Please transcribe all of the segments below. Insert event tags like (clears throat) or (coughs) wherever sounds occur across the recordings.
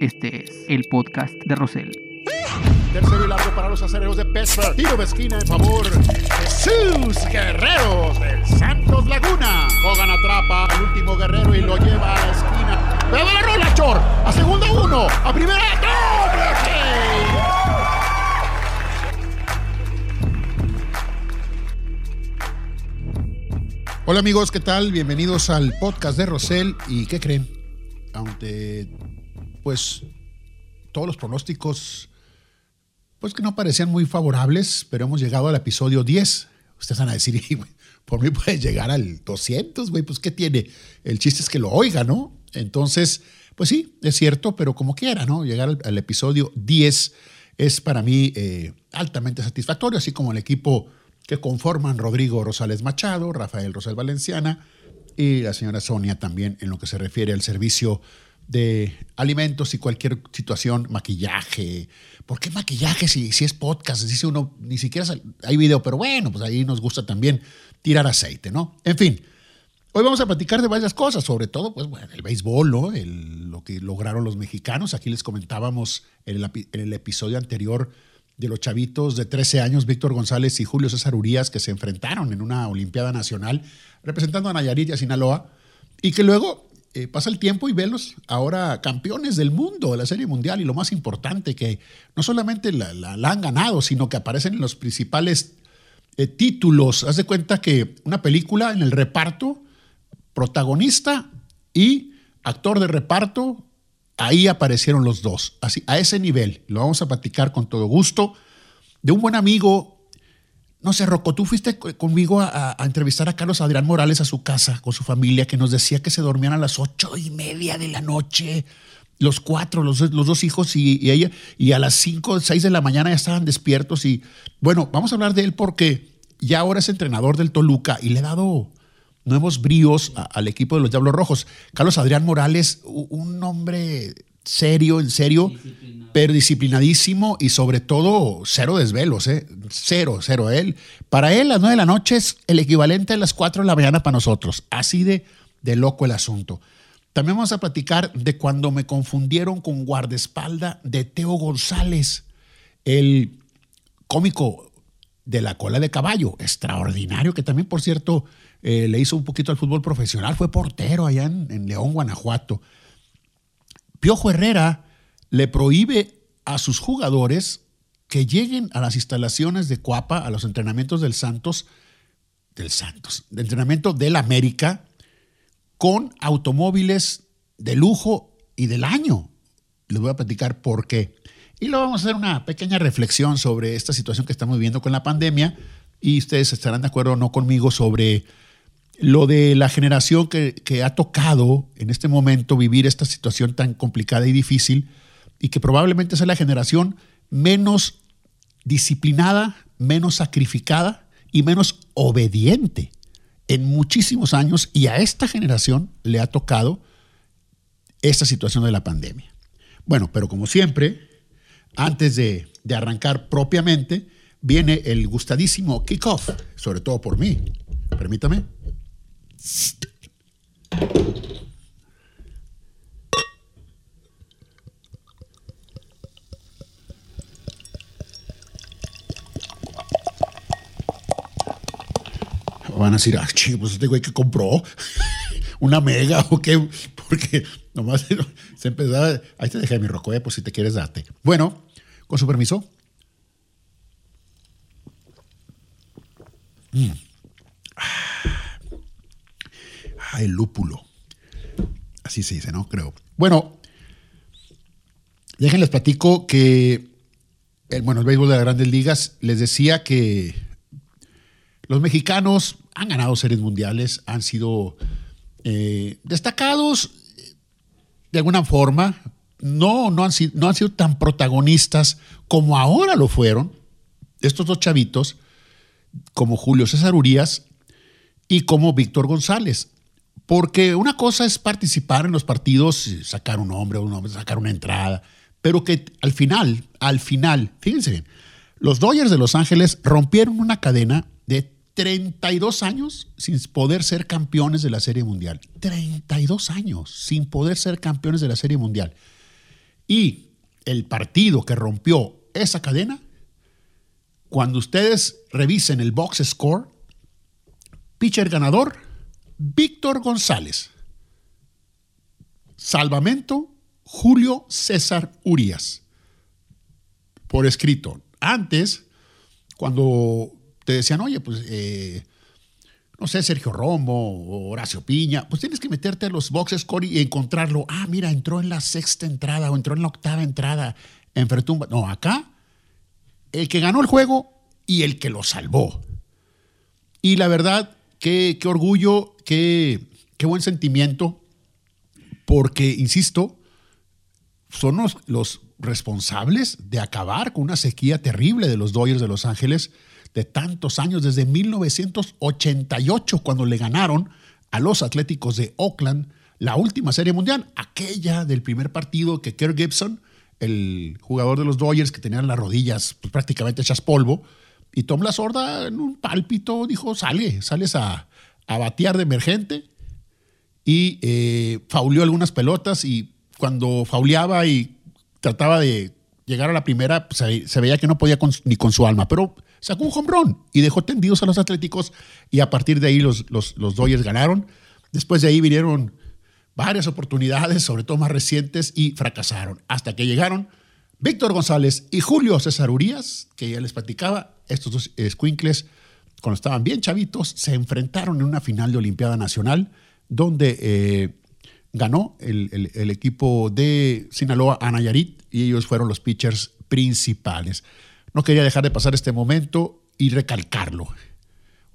Este es el podcast de Rosel. Tercero y largo para los acereros de Pittsburgh. Tiro de esquina en favor de sus guerreros del Santos Laguna. Hogan atrapa al último guerrero y lo lleva a la esquina. ¡Pero la rola, Chor! A segunda uno. A primera. ¡Doble Hola amigos, ¿qué tal? Bienvenidos al podcast de Rosel. ¿Y qué creen? Aunque, pues, todos los pronósticos, pues que no parecían muy favorables, pero hemos llegado al episodio 10. Ustedes van a decir, (laughs) por mí puede llegar al 200, güey, pues ¿qué tiene? El chiste es que lo oiga, ¿no? Entonces, pues sí, es cierto, pero como quiera, ¿no? Llegar al, episodio 10 es para mí eh, altamente satisfactorio, así como el equipo que conforman Rodrigo Rosales Machado, Rafael Rosal Valenciana y la señora Sonia también en lo que se refiere al servicio de alimentos y cualquier situación, maquillaje. ¿Por qué maquillaje si, si es podcast? Dice uno, ni siquiera hay video, pero bueno, pues ahí nos gusta también tirar aceite, ¿no? En fin, hoy vamos a platicar de varias cosas, sobre todo, pues bueno, el béisbol, ¿no? lo que lograron los mexicanos. Aquí les comentábamos en el, el episodio anterior de los chavitos de 13 años, Víctor González y Julio César Urias, que se enfrentaron en una Olimpiada Nacional representando a Nayarit y a Sinaloa, y que luego eh, pasa el tiempo y velos ahora campeones del mundo de la Serie Mundial, y lo más importante, que no solamente la, han ganado, sino que aparecen en los principales eh, títulos. Haz de cuenta que una película en el reparto, protagonista y actor de reparto, Ahí aparecieron los dos, así, a ese nivel. Lo vamos a platicar con todo gusto. De un buen amigo, no sé, Rocco, tú fuiste conmigo a, entrevistar a Carlos Adrián Morales a su casa con su familia, que nos decía que se dormían a las ocho y media de la noche. Los cuatro, los, dos hijos y, ella, y a las cinco, seis de la mañana ya estaban despiertos. Y bueno, vamos a hablar de él porque ya ahora es entrenador del Toluca y le he dado nuevos bríos al equipo de los Diablos Rojos. Carlos Adrián Morales, un hombre serio, en serio, pero disciplinadísimo y sobre todo cero desvelos, ¿eh? cero, cero. Él, para él las nueve de la noche es el equivalente a las cuatro de la mañana para nosotros. Así de, de loco el asunto. También vamos a platicar de cuando me confundieron con guardaespalda de Teo González, el cómico de la cola de caballo, extraordinario, que también, por cierto, eh, le hizo un poquito al fútbol profesional, fue portero allá en, León, Guanajuato. Piojo Herrera le prohíbe a sus jugadores que lleguen a las instalaciones de Cuapa, a los entrenamientos del Santos, del Santos, de entrenamiento del América, con automóviles de lujo y del año. Les voy a platicar por qué. Y luego vamos a hacer una pequeña reflexión sobre esta situación que estamos viviendo con la pandemia. Y ustedes estarán de acuerdo o no conmigo sobre lo de la generación que, ha tocado en este momento vivir esta situación tan complicada y difícil y que probablemente sea la generación menos disciplinada, menos sacrificada y menos obediente en muchísimos años y a esta generación le ha tocado esta situación de la pandemia. Bueno, pero como siempre, antes de, de arrancar propiamente, viene el gustadísimo kickoff, sobre todo por mí. Permítame. Van a decir, ah, pues este güey que compró (laughs) una mega o qué, porque nomás se empezaba, ahí te dejé mi roco, eh, pues si te quieres date. Bueno, con su permiso. Mm el lúpulo. Así se dice, ¿no? Creo. Bueno, déjenles platico que, bueno, el béisbol de las grandes ligas les decía que los mexicanos han ganado series mundiales, han sido eh, destacados de alguna forma, no, no, han sido, no han sido tan protagonistas como ahora lo fueron estos dos chavitos, como Julio César Urias y como Víctor González. Porque una cosa es participar en los partidos, sacar un hombre, un hombre, sacar una entrada, pero que al final, al final, fíjense bien, los Dodgers de Los Ángeles rompieron una cadena de 32 años sin poder ser campeones de la Serie Mundial. 32 años sin poder ser campeones de la Serie Mundial. Y el partido que rompió esa cadena, cuando ustedes revisen el box score, pitcher ganador, Víctor González. Salvamento, Julio César Urias. Por escrito. Antes, cuando te decían, oye, pues, eh, no sé, Sergio Romo o Horacio Piña, pues tienes que meterte a los boxes score y encontrarlo. Ah, mira, entró en la sexta entrada o entró en la octava entrada. Enfrentó un... No, acá, el que ganó el juego y el que lo salvó. Y la verdad, qué, qué orgullo, qué, qué buen sentimiento, porque, insisto, son los, los responsables de acabar con una sequía terrible de los Dodgers de Los Ángeles de tantos años, desde 1988, cuando le ganaron a los Atléticos de Oakland la última serie mundial, aquella del primer partido que Kirk Gibson, el jugador de los Dodgers que tenían las rodillas pues, prácticamente hechas polvo, y Tom La Sorda en un pálpito dijo, sale, sales a, a batear de emergente, y eh, fauleó algunas pelotas, y cuando fauleaba y trataba de llegar a la primera, pues, se, veía que no podía ni con su alma, pero sacó un hombrón y dejó tendidos a los Atléticos y a partir de ahí los, los, los Dodgers ganaron. Después de ahí vinieron varias oportunidades, sobre todo más recientes, y fracasaron, hasta que llegaron Víctor González y Julio César Urias, que ya les platicaba, estos dos squinkles, cuando estaban bien chavitos, se enfrentaron en una final de Olimpiada Nacional, donde eh, ganó el, el, equipo de Sinaloa a Nayarit y ellos fueron los pitchers principales. No quería dejar de pasar este momento y recalcarlo.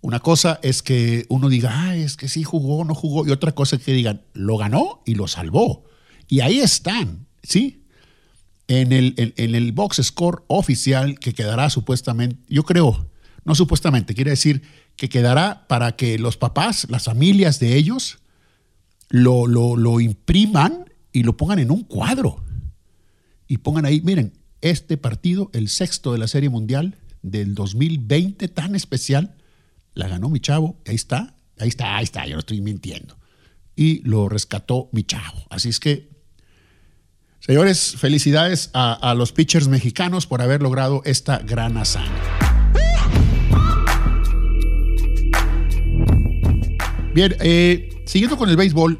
Una cosa es que uno diga, ah, es que sí jugó, no jugó, y otra cosa es que digan, lo ganó y lo salvó. Y ahí están, ¿sí? En el, en, el box score oficial que quedará supuestamente, yo creo, no supuestamente, quiere decir que quedará para que los papás, las familias de ellos, lo, lo, lo impriman y lo pongan en un cuadro. Y pongan ahí, miren, este partido, el sexto de la Serie Mundial del 2020, tan especial, la ganó mi chavo. Ahí está, ahí está, ahí está, yo no estoy mintiendo. Y lo rescató mi chavo. Así es que, señores, felicidades a, los pitchers mexicanos por haber logrado esta gran hazaña. Bien, eh, siguiendo con el béisbol,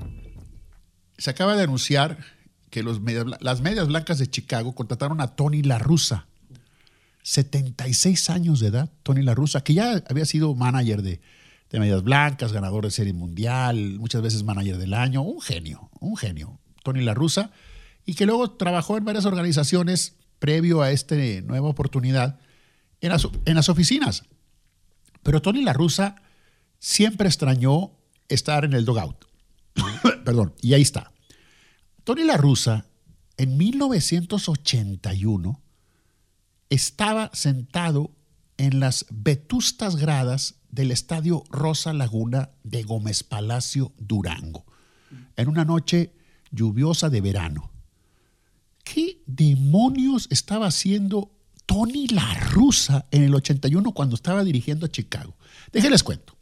se acaba de anunciar que las medias blancas de Chicago contrataron a Tony La Russa, 76 años de edad, Tony La que ya había sido manager de, medias blancas, ganador de serie mundial, muchas veces manager del año, un genio, un genio, Tony La y que luego trabajó en varias organizaciones previo a esta nueva oportunidad en las, oficinas. Pero Tony La siempre extrañó estar en el dogout. (coughs) Perdón, y ahí está. Tony La Russa, en 1981, estaba sentado en las vetustas gradas del estadio Rosa Laguna de Gómez Palacio, Durango, en una noche lluviosa de verano. ¿Qué demonios estaba haciendo Tony La Russa en el 81 cuando estaba dirigiendo a Chicago? Déjenles cuento.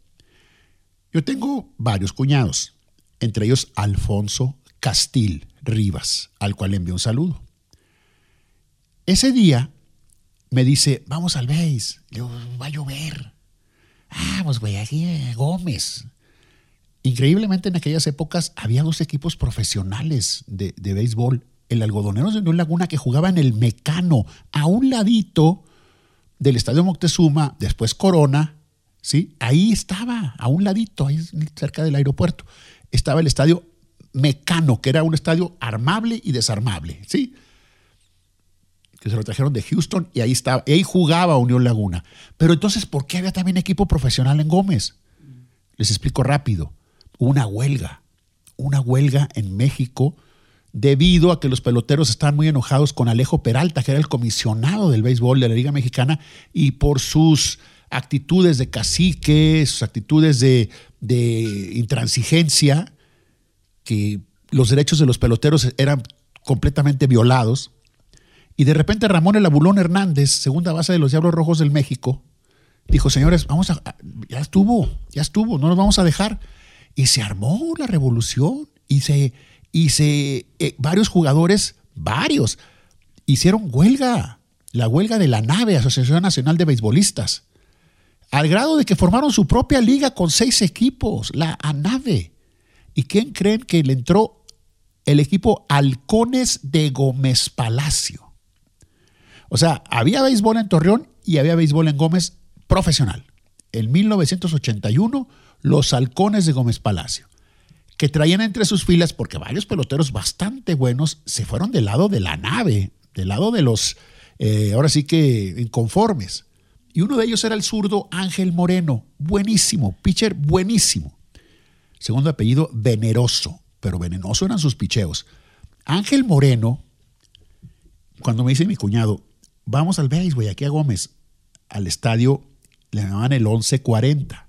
Yo tengo varios cuñados, entre ellos Alfonso Castil Rivas, al cual le envió un saludo. Ese día me dice, vamos al BASE. Le va a llover. Vamos, güey, aquí Gómez. Increíblemente en aquellas épocas había dos equipos profesionales de, de béisbol. El Algodoneros de Laguna que jugaba en el Mecano, a un ladito del Estadio Moctezuma, después Corona, ¿sí? Ahí estaba, a un ladito, ahí cerca del aeropuerto, estaba el Estadio Mecano, que era un estadio armable y desarmable, ¿sí? Que se lo trajeron de Houston y ahí estaba, ahí jugaba Unión Laguna. Pero entonces, ¿por qué había también equipo profesional en Gómez? Les explico rápido. Una huelga, una huelga en México debido a que los peloteros estaban muy enojados con Alejo Peralta, que era el comisionado del béisbol de la Liga Mexicana, y por sus actitudes de cacique, sus actitudes de, de intransigencia, que los derechos de los peloteros eran completamente violados. Y de repente Ramón el Abulón Hernández, segunda base de los Diablos Rojos del México, dijo, señores, vamos a, ya estuvo, ya estuvo, no nos vamos a dejar. Y se armó la revolución y se, y se, eh, varios jugadores varios, hicieron huelga, la huelga de la nave, Asociación Nacional de Beisbolistas, al grado de que formaron su propia liga con seis equipos, la ANAVE. ¿Y quién creen que le entró el equipo Halcones de Gómez Palacio? O sea, había béisbol en Torreón y había béisbol en Gómez profesional. En 1981, los Halcones de Gómez Palacio, que traían entre sus filas, porque varios peloteros bastante buenos se fueron del lado de la nave, del lado de los, eh, ahora sí que inconformes. Y uno de ellos era el zurdo Ángel Moreno, buenísimo, pitcher buenísimo. Segundo apellido, veneroso, pero venenoso eran sus picheos. Ángel Moreno, cuando me dice mi cuñado, vamos al béisbol, aquí a Gómez, al estadio, le llamaban el 1140.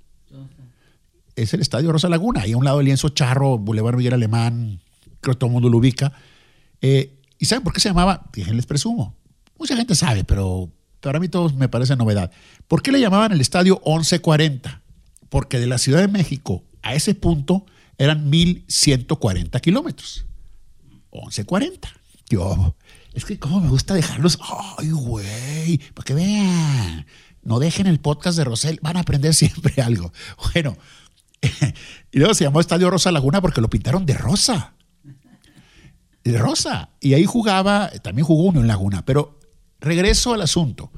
Es el estadio Rosa Laguna, ahí a un lado del lienzo Charro, Boulevard Miguel Alemán, creo que todo el mundo lo ubica. Eh, ¿Y saben por qué se llamaba? les presumo. Mucha gente sabe, pero para mí todos me parece novedad. ¿Por qué le llamaban el estadio 1140? Porque de la Ciudad de México a ese punto eran 1140 kilómetros. 1140. Yo, es que como me gusta dejarlos. Ay, güey, para que vean. No dejen el podcast de Rosel, van a aprender (laughs) siempre algo. Bueno, (laughs) y luego se llamó Estadio Rosa Laguna porque lo pintaron de rosa. De rosa. Y ahí jugaba, también jugó uno en Laguna, pero regreso al asunto.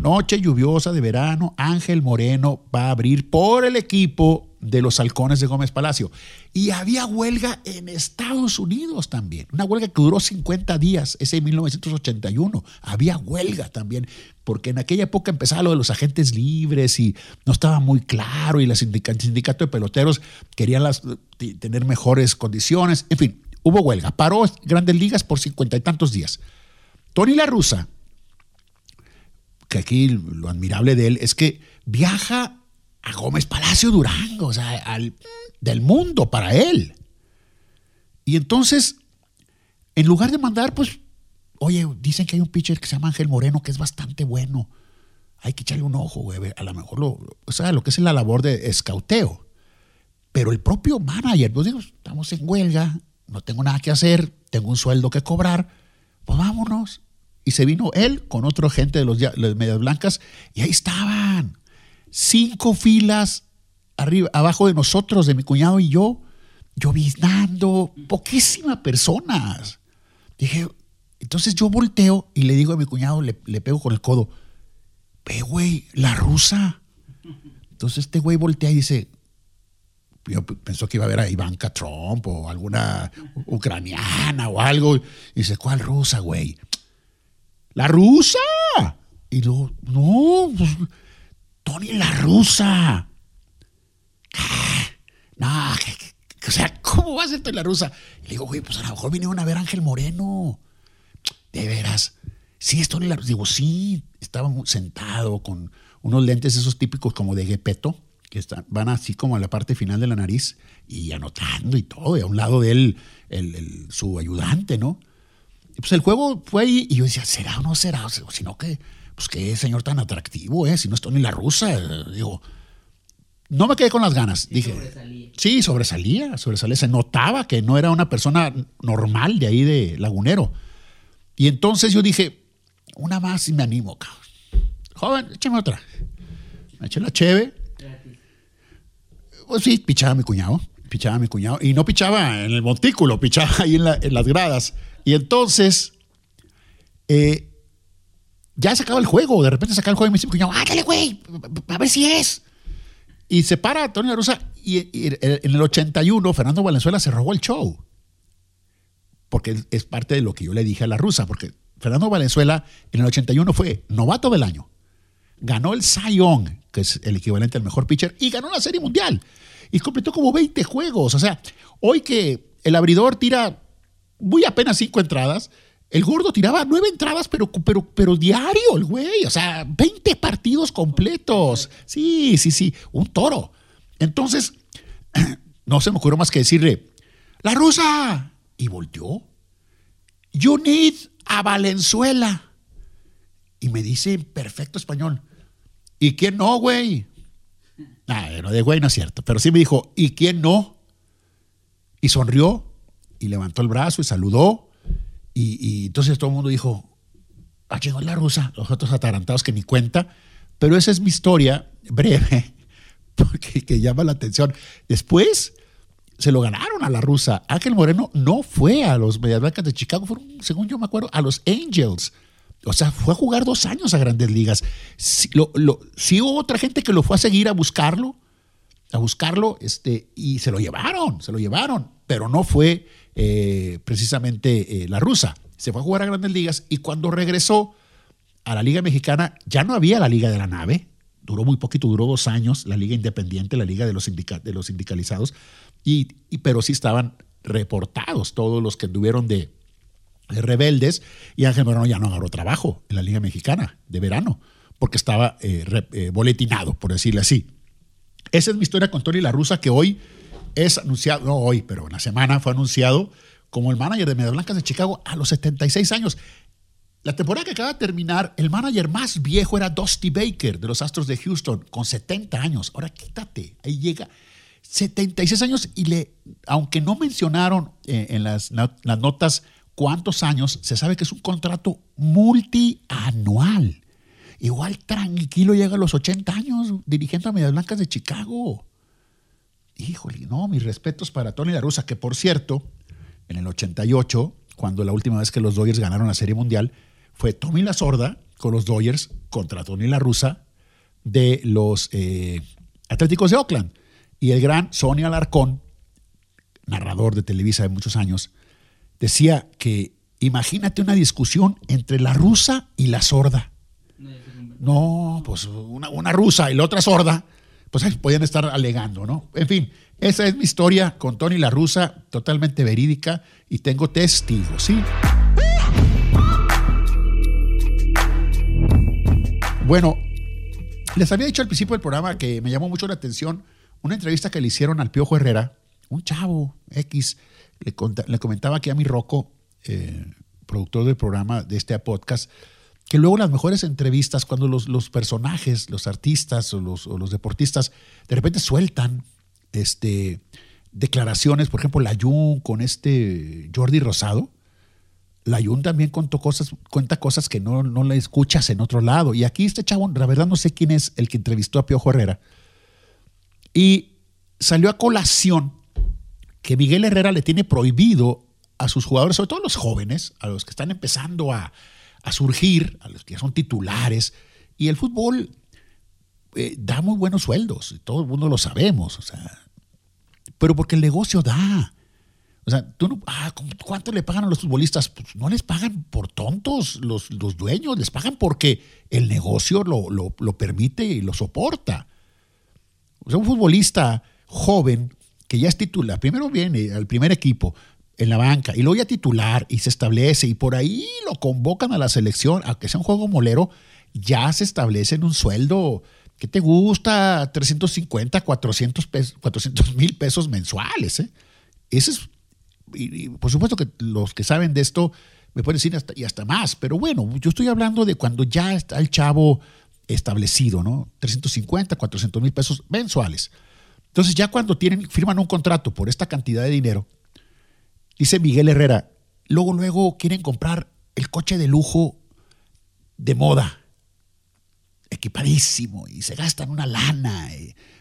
Noche lluviosa de verano, Ángel Moreno va a abrir por el equipo de los halcones de Gómez Palacio. Y había huelga en Estados Unidos también. Una huelga que duró 50 días, ese en 1981. Había huelga también, porque en aquella época empezaba lo de los agentes libres y no estaba muy claro y el sindicato de peloteros querían las, tener mejores condiciones. En fin, hubo huelga. Paró grandes ligas por cincuenta y tantos días. Tony La Russa, que aquí lo admirable de él es que viaja a Gómez Palacio Durango, o sea, al, del mundo para él. Y entonces, en lugar de mandar, pues, oye, dicen que hay un pitcher que se llama Ángel Moreno que es bastante bueno. Hay que echarle un ojo, güey. A lo mejor lo, o sea, lo que es la labor de escauteo. Pero el propio manager, pues digo, estamos en huelga, no tengo nada que hacer, tengo un sueldo que cobrar, pues vámonos. Y se vino él con otro gente de los, Medias Blancas y ahí estaban. Cinco filas arriba, abajo de nosotros, de mi cuñado y yo, lloviznando, poquísimas personas. Dije, entonces yo volteo y le digo a mi cuñado, le, pego con el codo, ve, güey, la rusa. Entonces este güey voltea y dice, yo pensó que iba a ver a Ivanka Trump o alguna ucraniana o algo. Y dice, ¿cuál rusa, güey? la rusa. Y luego, no, pues, Tony la rusa. No, o sea, ¿cómo va a ser Tony la rusa? Y le digo, güey, pues a lo mejor vinieron a ver Ángel Moreno. De veras. Sí, es Tony la rusa. Digo, sí, estaba sentado con unos lentes esos típicos como de Gepeto, que están, van así como a la parte final de la nariz y anotando y todo. Y a un lado de él, su ayudante, ¿no? pues el juego fue ahí y yo decía, ¿será o no será? O sino que, pues qué señor tan atractivo, ¿eh? Si no estoy ni la rusa. Digo, no me quedé con las ganas. Dije, sobresalía. sí, sobresalía, sobresalía. Se notaba que no era una persona normal de ahí de Lagunero. Y entonces yo dije, una más y me animo, cabrón. Joven, échame otra. Me eché la cheve. Pues sí, pichaba a mi cuñado. Pichaba a mi cuñado. Y no pichaba en el montículo, pichaba ahí en, en las gradas. Y entonces, eh, ya se acaba el juego. De repente se acaba el juego y me dice, cuñado, ándale, güey, a ver si es. Y se para Tony La Rusa y, en el 81 Fernando Valenzuela se robó el show. Porque es parte de lo que yo le dije a la rusa, porque Fernando Valenzuela en el 81 fue novato del año. Ganó el Cy que es el equivalente al mejor pitcher, y ganó la Serie Mundial. Y completó como 20 juegos. O sea, hoy que el abridor tira muy apenas cinco entradas. El gordo tiraba nueve entradas, pero, pero, pero diario, el güey. O sea, 20 partidos completos. Sí, sí, sí. Un toro. Entonces, (clears throat) no se me ocurrió más que decirle, la rusa. Y volteó. You need a Valenzuela. Y me dice en perfecto español, ¿y quién no, güey? No, de güey no es cierto. Pero sí me dijo, ¿y quién no? Y sonrió y levantó el brazo y saludó. Y, entonces todo el mundo dijo, ah, llegó la rusa, los otros atarantados que ni cuenta. Pero esa es mi historia breve, (laughs) porque que llama la atención. Después se lo ganaron a la rusa. Ángel Moreno no fue a los Medias Blancas de Chicago, fueron, según yo me acuerdo, a los Angels. O sea, fue a jugar dos años a grandes ligas. Sí, hubo otra gente que lo fue a seguir a buscarlo, a buscarlo, este, y se lo llevaron, se lo llevaron, pero no fue eh, precisamente eh, la rusa. Se fue a jugar a grandes ligas y cuando regresó a la Liga Mexicana, ya no había la Liga de la Nave, duró muy poquito, duró dos años, la Liga Independiente, la Liga de los, de los sindicalizados, y, pero sí estaban reportados todos los que tuvieron de, rebeldes y Ángel Moreno ya no agarró trabajo en la Liga Mexicana de verano porque estaba eh, boletinado, por decirle así. Esa es mi historia con Tony La Rusa, que hoy es anunciado, no hoy, pero en la semana fue anunciado como el manager de Medias Blancas de Chicago a los 76 años. La temporada que acaba de terminar, el manager más viejo era Dusty Baker de los Astros de Houston, con 70 años. Ahora quítate, ahí llega 76 años y le, aunque no mencionaron eh, en las, las notas cuántos años, se sabe que es un contrato multianual. Igual tranquilo llega a los 80 años dirigiendo a Medias Blancas de Chicago. Híjole, no, mis respetos para Tony La Russa, que por cierto, en el 88, cuando la última vez que los Dodgers ganaron la Serie Mundial, fue Tommy La Sorda con los Dodgers contra Tony La Russa de los eh, Atléticos de Oakland. Y el gran Sonny Alarcón, narrador de Televisa de muchos años, decía que imagínate una discusión entre la rusa y la sorda. No, pues una, rusa y la otra sorda, pues ahí podían estar alegando, ¿no? En fin, esa es mi historia con Tony la rusa, totalmente verídica y tengo testigos, ¿sí? Bueno, les había dicho al principio del programa que me llamó mucho la atención una entrevista que le hicieron al Piojo Herrera, un chavo X, le, comentaba aquí a mi Rocco, eh, productor del programa de este podcast, que luego las mejores entrevistas, cuando los, personajes, los artistas o los, deportistas de repente sueltan este, declaraciones, por ejemplo, la Jun con este Jordi Rosado, la Jun también contó cosas, cuenta cosas que no, no le escuchas en otro lado. Y aquí este chavo, la verdad no sé quién es el que entrevistó a Piojo Herrera. Y salió a colación que Miguel Herrera le tiene prohibido a sus jugadores, sobre todo los jóvenes, a los que están empezando a, surgir, a los que son titulares, y el fútbol eh, da muy buenos sueldos, todo el mundo lo sabemos, o sea, pero porque el negocio da. O sea, tú no, ah, ¿cuánto le pagan a los futbolistas? Pues no les pagan por tontos los, los dueños, les pagan porque el negocio lo, lo, lo permite y lo soporta. O sea, un futbolista joven que ya es titular, primero viene al primer equipo en la banca y luego ya titular y se establece y por ahí lo convocan a la selección, aunque sea un juego molero, ya se establece en un sueldo que te gusta 350, 400 mil pesos mensuales. ¿eh? Ese es, y, por supuesto que los que saben de esto me pueden decir hasta, y hasta más, pero bueno, yo estoy hablando de cuando ya está el chavo establecido, ¿no? 350, 400 mil pesos mensuales. Entonces ya cuando tienen, firman un contrato por esta cantidad de dinero, dice Miguel Herrera, luego, luego quieren comprar el coche de lujo de moda, equipadísimo, y se gastan una lana.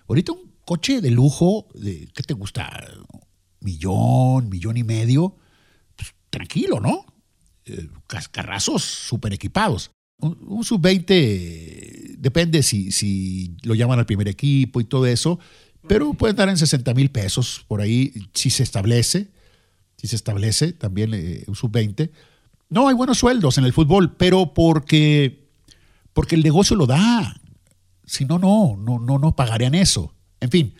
Ahorita un coche de lujo, de, ¿qué te gusta? Millón, millón y medio, pues, tranquilo, ¿no? Eh, carrazos súper equipados. Un, un sub-20, depende si, si lo llaman al primer equipo y todo eso, pero puede dar en 60 mil pesos por ahí si se establece, si se establece también eh, un sub-20. No, hay buenos sueldos en el fútbol, pero porque, porque el negocio lo da. Si no, no, no, no, no pagarían eso. En fin.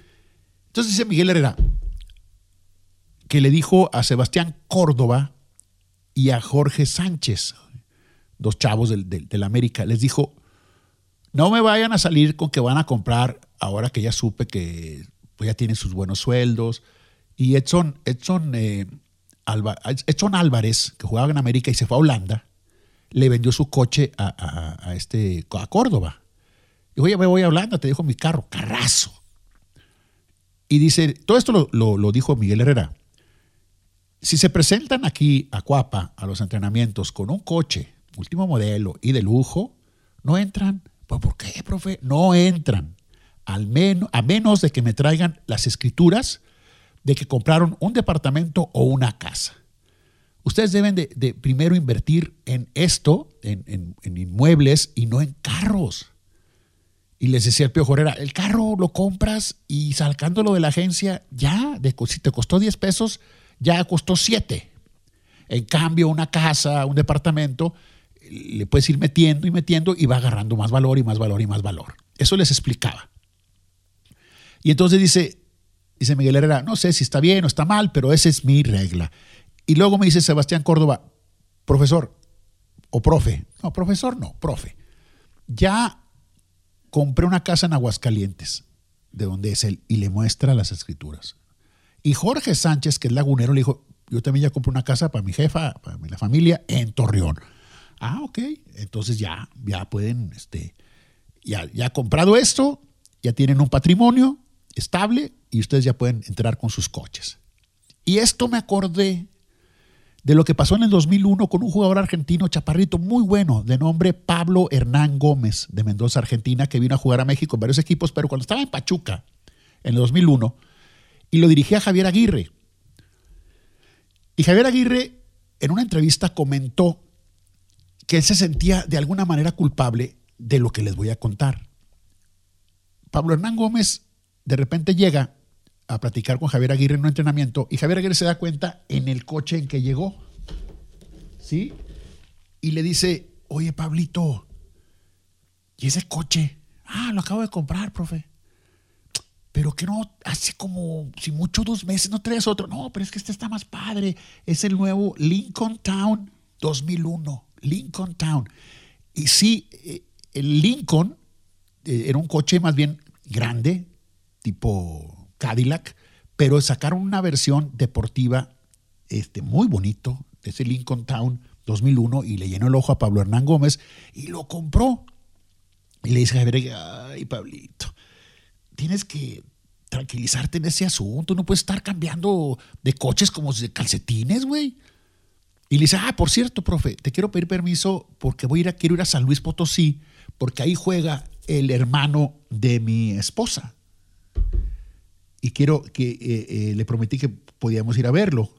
Entonces dice Miguel Herrera que le dijo a Sebastián Córdoba y a Jorge Sánchez, dos chavos del, del América, les dijo, no me vayan a salir con que van a comprar ahora que ya supe que pues, ya tiene sus buenos sueldos. Y Edson, Edson, eh, Álvarez, que jugaba en América y se fue a Holanda, le vendió su coche a, este, a Córdoba. Dijo, oye, me voy a Holanda, te dejo mi carro, carrazo. Y dice, todo esto lo, lo dijo Miguel Herrera. si se presentan aquí a Cuapa, a los entrenamientos, con un coche, último modelo y de lujo, no entran. ¿Pues ¿Por qué, profe? No entran. Al menos, a menos de que me traigan las escrituras de que compraron un departamento o una casa. Ustedes deben de, primero invertir en esto, en, inmuebles y no en carros. Y les decía el Pio Jorera, el carro lo compras y sacándolo de la agencia, ya, de, si te costó 10 pesos, ya costó 7. En cambio, una casa, un departamento, le puedes ir metiendo y metiendo y va agarrando más valor y más valor y más valor. Eso les explicaba. Y entonces dice, dice Miguel Herrera, no sé si está bien o está mal, pero esa es mi regla. Y luego me dice Sebastián Córdoba, profesor o profe, no, profesor no, profe, ya compré una casa en Aguascalientes, de donde es él, y le muestra las escrituras. Y Jorge Sánchez, que es lagunero, le dijo, yo también ya compré una casa para mi jefa, para la familia, en Torreón. Ah, ok. Entonces ya, ya pueden, este, ya, ya comprado esto, ya tienen un patrimonio estable y ustedes ya pueden entrar con sus coches. Y esto me acordé de lo que pasó en el 2001 con un jugador argentino chaparrito muy bueno de nombre Pablo Hernán Gómez de Mendoza, Argentina, que vino a jugar a México en varios equipos, pero cuando estaba en Pachuca en el 2001, y lo dirigía Javier Aguirre. Y Javier Aguirre en una entrevista comentó que él se sentía de alguna manera culpable de lo que les voy a contar. Pablo Hernán Gómez de repente llega a platicar con Javier Aguirre en un entrenamiento y Javier Aguirre se da cuenta en el coche en que llegó. ¿Sí? Y le dice, oye Pablito, ¿y ese coche? Ah, lo acabo de comprar, profe pero que no, hace como, si mucho, dos meses, no traes otro. No, pero es que este está más padre. Es el nuevo Lincoln Town 2001. Lincoln Town. Y sí, eh, el Lincoln eh, era un coche más bien grande, tipo Cadillac, pero sacaron una versión deportiva este, muy bonito de ese Lincoln Town 2001 y le llenó el ojo a Pablo Hernán Gómez y lo compró. Y le dice a Javier, ay, Pablito, tienes que tranquilizarte en ese asunto. No puedes estar cambiando de coches como de calcetines, güey. Y le dice, ah, por cierto, profe, te quiero pedir permiso porque voy a ir a, quiero ir a San Luis Potosí, porque ahí juega el hermano de mi esposa. Y quiero que eh, eh, le prometí que podíamos ir a verlo.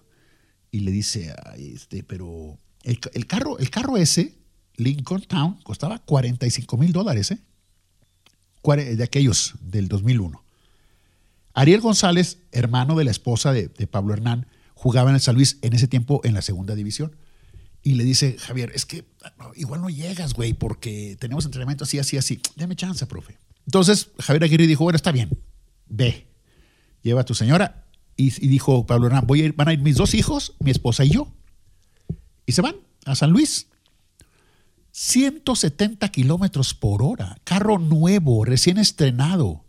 Y le dice, este, pero el, carro, el carro ese, Lincoln Town, costaba 45 mil dólares, ¿eh? de aquellos del 2001. Ariel González, hermano de la esposa de, Pablo Hernán, jugaba en el San Luis en ese tiempo en la segunda división. Y le dice, Javier, es que igual no llegas, güey, porque tenemos entrenamiento así, así, así. Deme chance, profe. Entonces Javier Aguirre dijo, bueno, está bien, ve, lleva a tu señora. Y, dijo Pablo Hernán, voy a ir, van a ir mis dos hijos, mi esposa y yo. Y se van a San Luis. 170 kilómetros por hora, carro nuevo, recién estrenado.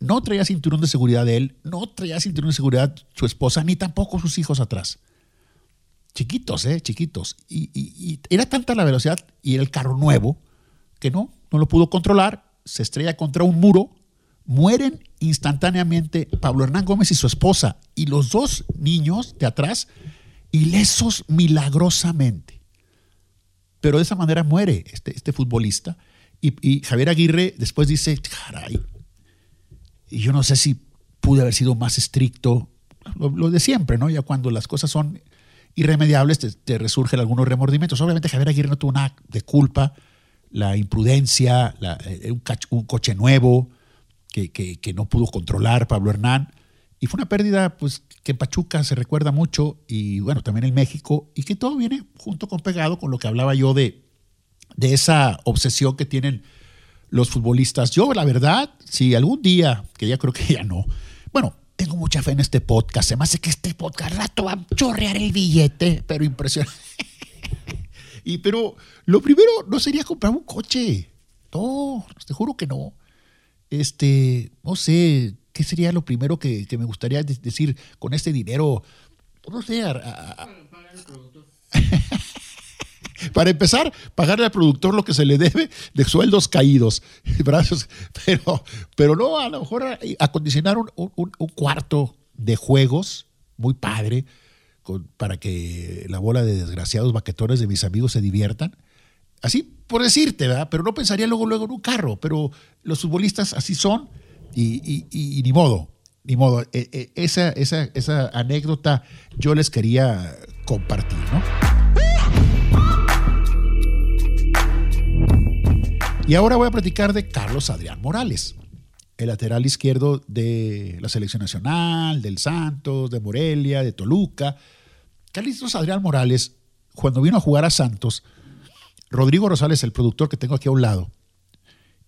No traía cinturón de seguridad de él, no traía cinturón de seguridad su esposa, ni tampoco sus hijos atrás. Chiquitos, ¿eh? Chiquitos. Y, era tanta la velocidad y era el carro nuevo que no, no lo pudo controlar, se estrella contra un muro, mueren instantáneamente Pablo Hernán Gómez y su esposa y los dos niños de atrás ilesos milagrosamente. Pero de esa manera muere este, este futbolista. Y, Javier Aguirre después dice, caray, yo no sé si pude haber sido más estricto, lo, de siempre, ¿no? Ya cuando las cosas son irremediables te, resurgen algunos remordimientos. Obviamente Javier Aguirre no tuvo nada de culpa, la imprudencia, eh, un, coche nuevo que, que, no pudo controlar Pablo Hernán. Y fue una pérdida pues, que en Pachuca se recuerda mucho y bueno, también en México, y que todo viene junto con pegado con lo que hablaba yo de, de esa obsesión que tienen los futbolistas. Yo, la verdad, si algún día, que ya creo que ya no, bueno, tengo mucha fe en este podcast, se me hace que este podcast rato va a chorrear el billete, pero impresionante. (laughs) y pero lo primero no sería comprar un coche. No, te juro que no. Este, no sé, ¿qué sería lo primero que, me gustaría decir con este dinero? No sé, (laughs) para empezar, pagarle al productor lo que se le debe de sueldos caídos. (laughs) Pero, pero no, a lo mejor acondicionar un, un, cuarto de juegos muy padre, para que la bola de desgraciados baquetones de mis amigos se diviertan. Así por decirte, ¿verdad? Pero no pensaría luego, luego en un carro. Pero los futbolistas así son y, ni modo, ni modo. E, e, esa, esa, esa anécdota yo les quería compartir, ¿no? Y ahora voy a platicar de Carlos Adrián Morales, el lateral izquierdo de la selección nacional, del Santos, de Morelia, de Toluca. Carlos Adrián Morales, cuando vino a jugar a Santos, Rodrigo Rosales, el productor que tengo aquí a un lado,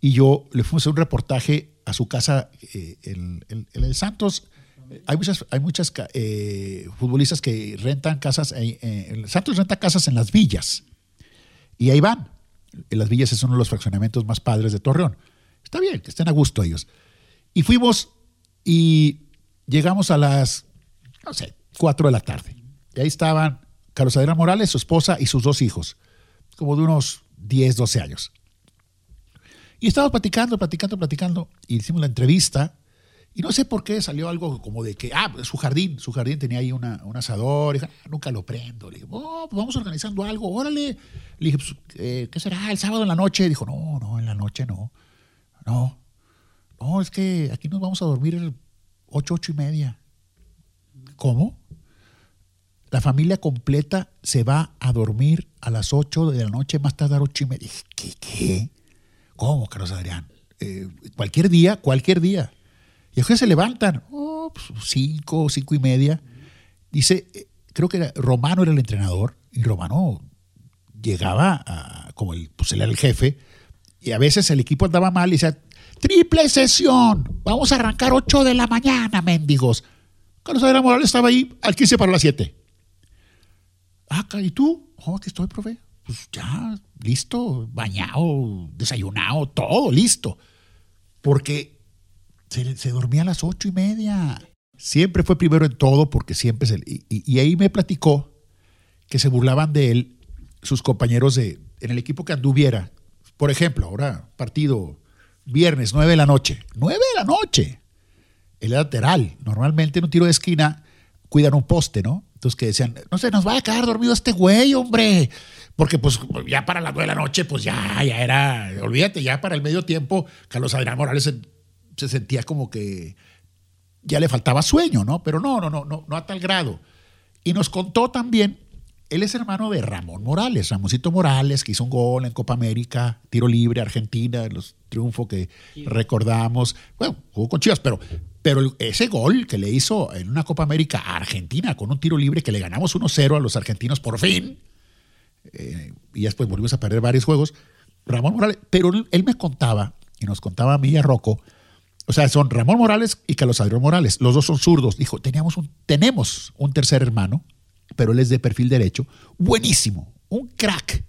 y yo le fuimos a hacer un reportaje a su casa eh, en, el Santos. Hay muchas, hay muchas eh, futbolistas que rentan casas. Eh, Santos renta casas en las villas. Y ahí van. En las villas es uno de los fraccionamientos más padres de Torreón. Está bien, que estén a gusto ellos. Y fuimos y llegamos a las, no sé, 4 de la tarde. Y ahí estaban Carlos Adrián Morales, su esposa y sus dos hijos como de unos 10, 12 años. Y estábamos platicando, platicando, platicando, y hicimos la entrevista, y no sé por qué salió algo como de que, ah, su jardín, su jardín tenía ahí una, un asador, y dije, ah, nunca lo prendo. Le dije, oh, pues vamos organizando algo, órale. Le dije, pues, eh, ¿qué será? ¿El sábado en la noche? Dijo, no, no, en la noche no. No, no, es que aquí nos vamos a dormir ocho, ocho y media. ¿Cómo? La familia completa se va a dormir a las 8 de la noche, más las 8 y media. ¿Qué? ¿Qué? ¿Cómo, Carlos Adrián? Eh, cualquier día, cualquier día. Y después se levantan, oh, pues, cinco, cinco y media. Dice, eh, creo que Romano era el entrenador, y Romano llegaba a, como el, pues él era el jefe, y a veces el equipo andaba mal y decía, triple sesión, vamos a arrancar 8 de la mañana, mendigos. Carlos Adrián Morales estaba ahí al 15 para las 7. Ah, ¿y tú? Oh, aquí estoy, profe. Pues ya, listo, bañado, desayunado, todo listo. Porque se, dormía a las ocho y media. Siempre fue primero en todo porque siempre se... Y, y, ahí me platicó que se burlaban de él sus compañeros de, en el equipo que anduviera. Por ejemplo, ahora partido viernes, nueve de la noche. ¡Nueve de la noche! El lateral. Normalmente en un tiro de esquina cuidan un poste, ¿no? Que decían, no se nos va a quedar dormido este güey, hombre. Porque pues ya para las nueve de la noche, pues ya, ya era, olvídate, ya para el medio tiempo, Carlos Adrián Morales se, sentía como que ya le faltaba sueño, ¿no? Pero no, no, no, no, no a tal grado. Y nos contó también, él es hermano de Ramón Morales, Ramoncito Morales, que hizo un gol en Copa América, tiro libre, Argentina, los triunfos que recordamos. Bueno, jugó con Chivas, pero pero ese gol que le hizo en una Copa América a Argentina con un tiro libre que le ganamos 1-0 a los argentinos por fin, eh, y después volvimos a perder varios juegos, Ramón Morales, pero él me contaba, y nos contaba a mí y a Rocco, o sea, son Ramón Morales y Carlos Adrián Morales, los dos son zurdos. Dijo, teníamos un, tenemos un tercer hermano, pero él es de perfil derecho, buenísimo, un crack,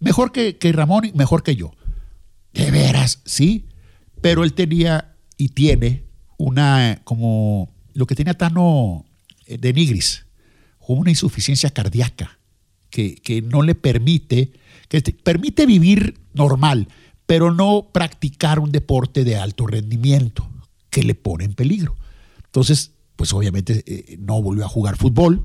mejor que, que Ramón y mejor que yo. De veras, sí, pero él tenía y tiene una, como lo que tenía Tano eh, de Nigris, una insuficiencia cardíaca que, que no le permite, que permite vivir normal, pero no practicar un deporte de alto rendimiento que le pone en peligro. Entonces, pues obviamente eh, no volvió a jugar fútbol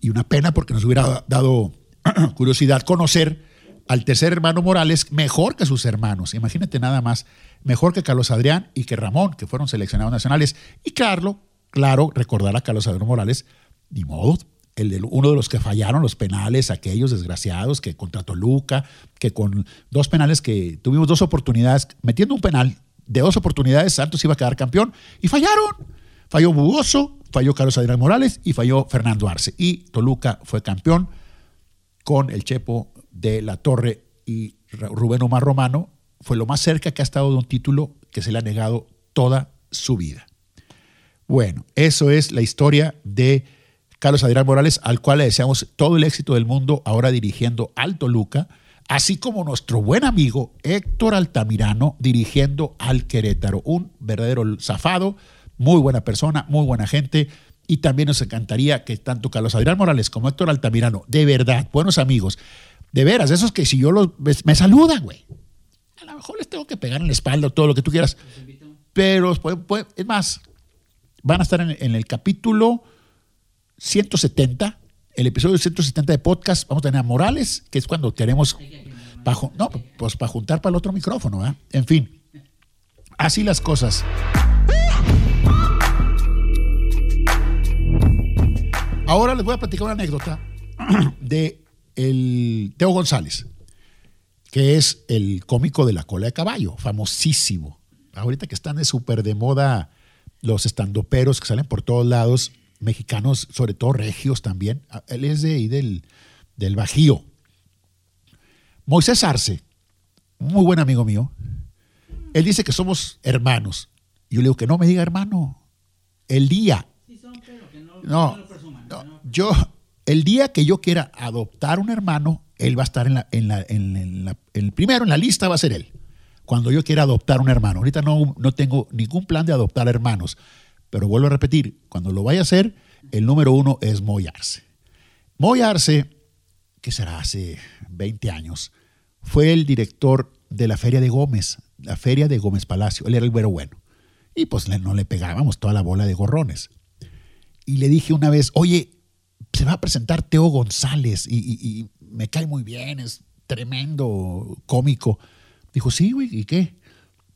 y una pena porque nos hubiera dado (clears throat) curiosidad conocer al tercer hermano Morales mejor que sus hermanos. Imagínate nada más, mejor que Carlos Adrián y que Ramón, que fueron seleccionados nacionales. Y claro, claro, recordar a Carlos Adrián Morales, ni modo, el uno de los que fallaron los penales, aquellos desgraciados que contra Toluca, que con dos penales que tuvimos dos oportunidades, metiendo un penal de dos oportunidades, Santos iba a quedar campeón y fallaron. Falló Bugoso, falló Carlos Adrián Morales y falló Fernando Arce. Y Toluca fue campeón con el Chepo de la Torre y Rubén Omar Romano fue lo más cerca que ha estado de un título que se le ha negado toda su vida. Bueno, eso es la historia de Carlos Adrián Morales, al cual le deseamos todo el éxito del mundo ahora dirigiendo al Toluca, así como nuestro buen amigo Héctor Altamirano dirigiendo al Querétaro, un verdadero zafado, muy buena persona, muy buena gente. Y también nos encantaría que tanto Carlos Adrián Morales como Héctor Altamirano, de verdad, buenos amigos, de veras, esos que si yo los me saludan, güey. A lo mejor les tengo que pegar en la espalda o todo lo que tú quieras. Pero es más, van a estar en, el capítulo 170, el episodio 170 de podcast. Vamos a tener a Morales, que es cuando queremos. no, pues para juntar para el otro micrófono, ¿verdad? En fin, así las cosas. Ahora les voy a platicar una anécdota (clears throat) de el Teo González, que es el cómico de la cola de caballo, famosísimo. Ahorita que están de súper de moda los estandoperos que salen por todos lados, mexicanos, sobre todo regios también. Él es de ahí del, del Bajío. Moisés Arce, muy buen amigo mío, él dice que somos hermanos. Yo le digo que no me diga hermano. El día. no, no, yo, el día que yo quiera adoptar un hermano, él va a estar en la, en la, en la, el primero en la lista va a ser él. Cuando yo quiera adoptar un hermano. Ahorita no, no tengo ningún plan de adoptar hermanos. Pero vuelvo a repetir, cuando lo vaya a hacer, el número uno es Moyarse. Moyarse, que será hace 20 años, fue el director de la Feria de Gómez, la Feria de Gómez Palacio. Él era el güero bueno. Y pues no le pegábamos toda la bola de gorrones. Y le dije una vez, oye, se va a presentar Teo González y, me cae muy bien, es tremendo cómico. Dijo, sí, güey, ¿y qué?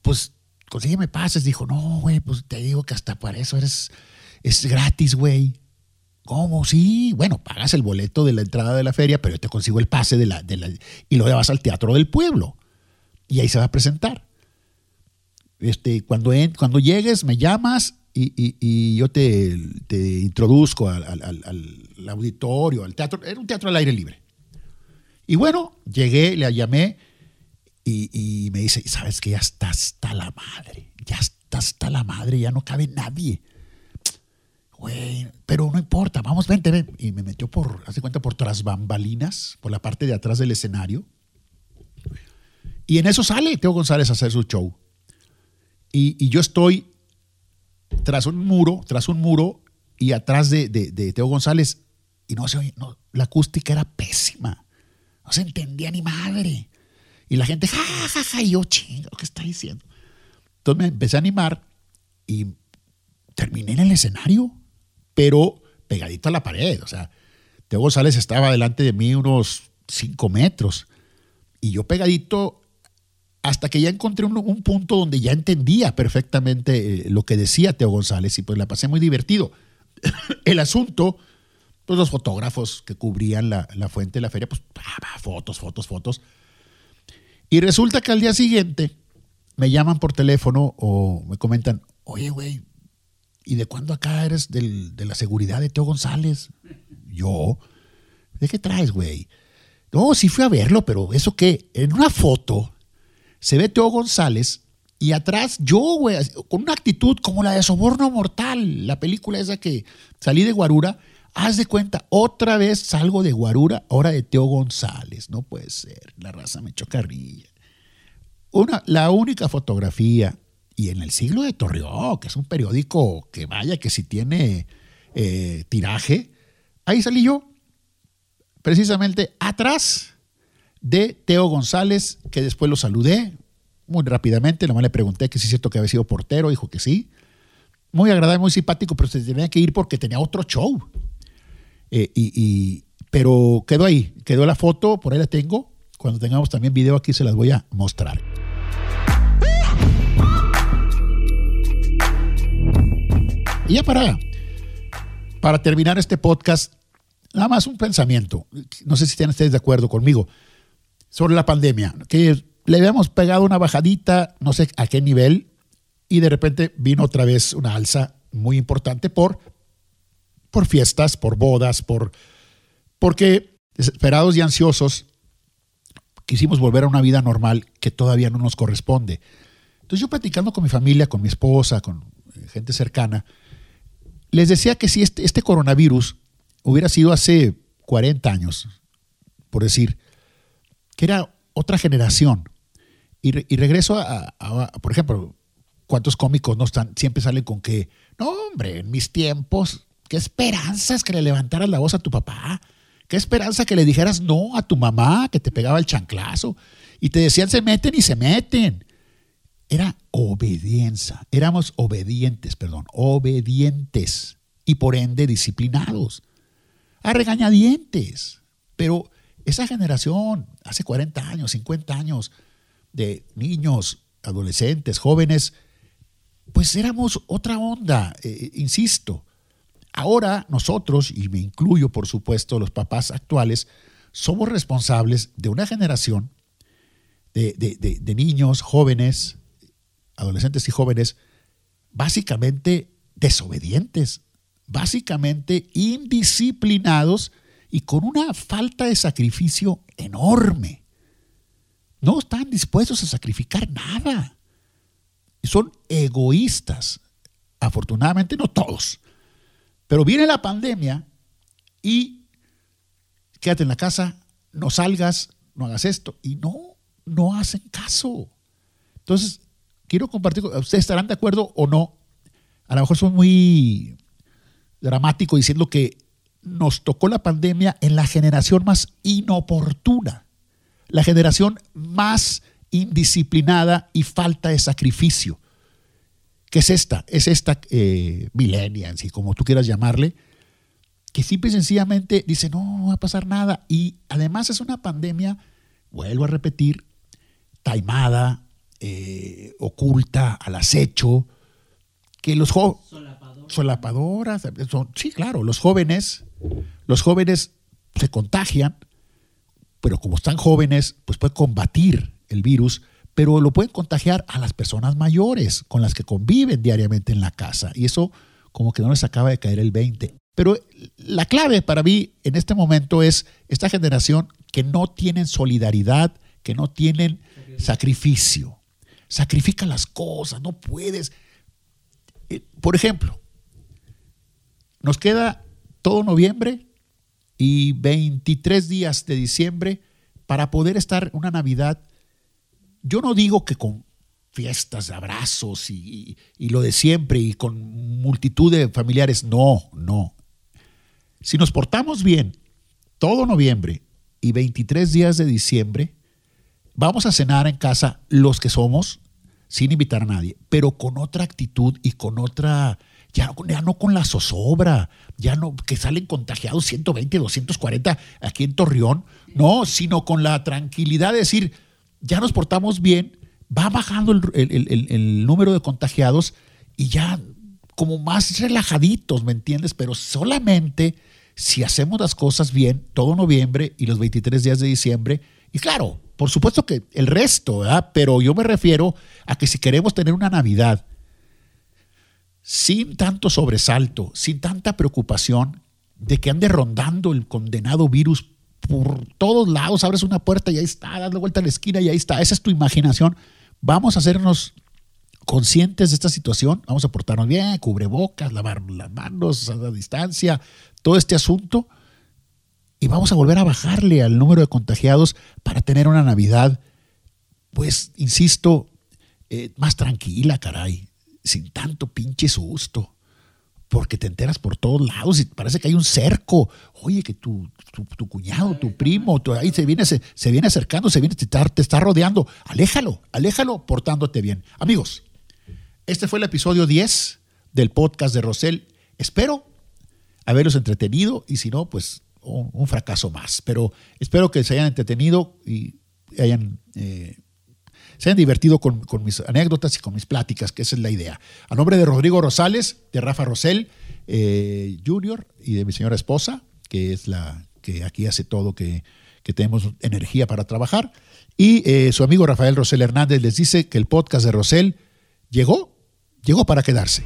Pues consígueme pases. Dijo, no, güey, pues te digo que hasta para eso eres, es gratis, güey. ¿Cómo? Sí, bueno, pagas el boleto de la entrada de la feria, pero yo te consigo el pase de la, de la y lo llevas al Teatro del Pueblo. Y ahí se va a presentar. Este, cuando, cuando llegues, me llamas y, yo te, introduzco al, al, auditorio, al teatro. Era un teatro al aire libre. Y bueno, llegué, le llamé y, me dice, ¿sabes que Ya está hasta la madre, ya está hasta la madre, ya no cabe nadie. Güey, pero no importa, vamos, vente, ven. Y me metió por, hace cuenta, por tras bambalinas, por la parte de atrás del escenario. Y en eso sale Teo González a hacer su show. Y, yo estoy tras un muro, tras un muro, y atrás de, Teo González, y no se no, la acústica era pésima. No se entendía ni madre. Y la gente, ja, ja, y yo, chingo, ¿qué está diciendo? Entonces me empecé a animar y terminé en el escenario, pero pegadito a la pared. O sea, Teo González estaba delante de mí unos cinco metros y yo pegadito hasta que ya encontré un, punto donde ya entendía perfectamente eh, lo que decía Teo González y pues la pasé muy divertido. (coughs) el asunto, pues los fotógrafos que cubrían la, la fuente de la feria, pues fotos, fotos, fotos. Y resulta que al día siguiente me llaman por teléfono o me comentan, oye, güey, ¿y de cuándo acá eres de la seguridad de Teo González? Yo, ¿de qué traes, güey? No, sí fui a verlo, pero ¿eso qué? En una foto se ve Teo González y atrás yo, güey, con una actitud como la de Soborno Mortal, la película esa que salí de Guarura, haz de cuenta, otra vez salgo de Guarura, ahora de Teo González, no puede ser, la raza me chocarrilla. Una, la única fotografía, y en el siglo de Torreón, que es un periódico que vaya, que si tiene eh, tiraje, ahí salí yo, precisamente atrás de Teo González, que después lo saludé muy rápidamente, nomás le pregunté que si es cierto que había sido portero, dijo que sí. Muy agradable, muy simpático, pero se tenía que ir porque tenía otro show. Eh, y, pero quedó ahí, quedó la foto, por ahí la tengo. Cuando tengamos también video aquí se las voy a mostrar. Y ya para, para terminar este podcast, nada más un pensamiento. No sé si están ustedes de acuerdo conmigo sobre la pandemia, que le habíamos pegado una bajadita, no sé a qué nivel, y de repente vino otra vez una alza muy importante por por fiestas, por bodas, por porque desesperados y ansiosos quisimos volver a una vida normal que todavía no nos corresponde. Entonces yo platicando con mi familia, con mi esposa, con eh, gente cercana, les decía que si este, este coronavirus hubiera sido hace 40 años, por decir, que era otra generación, y, regreso a, por ejemplo, ¿cuántos cómicos no están, siempre salen con que, no, hombre, en mis tiempos ¿Qué esperanzas que le levantaras la voz a tu papá? ¿Qué esperanza que le dijeras no a tu mamá que te pegaba el chanclazo? Y te decían se meten y se meten. Era obediencia. Éramos obedientes, perdón, obedientes y por ende disciplinados. a regañadientes. Pero esa generación, hace 40 años, 50 años, de niños, adolescentes, jóvenes, pues éramos otra onda, eh, insisto. Ahora nosotros, y me incluyo por supuesto los papás actuales, somos responsables de una generación de, de niños, jóvenes, adolescentes y jóvenes, básicamente desobedientes, básicamente indisciplinados y con una falta de sacrificio enorme. No están dispuestos a sacrificar nada. Son egoístas. Afortunadamente no todos. Pero viene la pandemia y quédate en la casa, no salgas, no hagas esto. Y no, no hacen caso. Entonces, quiero compartir, ustedes estarán de acuerdo o no. A lo mejor son muy dramático diciendo que nos tocó la pandemia en la generación más inoportuna, la generación más indisciplinada y falta de sacrificio. ¿Qué es esta? Es esta eh, millennials, y como tú quieras llamarle, que simple y sencillamente dice, no, no va a pasar nada. Y además es una pandemia, vuelvo a repetir, taimada, eh, oculta, al acecho, que los jóvenes... Solapadoras. sí, claro, los jóvenes, los jóvenes se contagian, pero como están jóvenes, pues pueden combatir el virus, pero lo pueden contagiar a las personas mayores con las que conviven diariamente en la casa. Y eso como que no les acaba de caer el 20. Pero la clave para mí en este momento es esta generación que no tienen solidaridad, que no tienen sacrificio. Sacrifica las cosas, no puedes. Eh, por ejemplo, nos queda todo noviembre y 23 días de diciembre para poder estar una Navidad yo no digo que con fiestas, abrazos y, lo de siempre y con multitud de familiares, no, no. Si nos portamos bien todo noviembre y 23 días de diciembre, vamos a cenar en casa los que somos sin invitar a nadie, pero con otra actitud y con otra, ya, ya no con la zozobra, ya no que salen contagiados 120, 240 aquí en Torreón, no, sino con la tranquilidad de decir, ya nos portamos bien, va bajando el, número de contagiados y ya como más relajaditos, ¿me entiendes? Pero solamente si hacemos las cosas bien todo noviembre y los 23 días de diciembre. Y claro, por supuesto que el resto, ¿verdad? Pero yo me refiero a que si queremos tener una Navidad sin tanto sobresalto, sin tanta preocupación de que ande rondando el condenado virus por todos lados, abres una puerta y ahí está, das la vuelta a la esquina y ahí está. Esa es tu imaginación. Vamos a hacernos conscientes de esta situación, vamos a portarnos bien, cubrebocas, lavar las manos a la distancia, todo este asunto, y vamos a volver a bajarle al número de contagiados para tener una Navidad, pues, insisto, eh, más tranquila, caray, sin tanto pinche susto porque te enteras por todos lados y parece que hay un cerco. Oye, que tu, tu, cuñado, tu primo, ahí se viene, se, viene acercando, se viene, te está, te está rodeando. Aléjalo, aléjalo portándote bien. Amigos, este fue el episodio 10 del podcast de Rosel. Espero haberlos entretenido y si no, pues un, fracaso más. Pero espero que se hayan entretenido y hayan eh, se hayan divertido con, mis anécdotas y con mis pláticas, que esa es la idea. A nombre de Rodrigo Rosales, de Rafa Rosell eh, Jr. y de mi señora esposa, que es la que aquí hace todo, que, tenemos energía para trabajar. Y eh, su amigo Rafael Rosell Hernández les dice que el podcast de Rosell llegó, llegó para quedarse.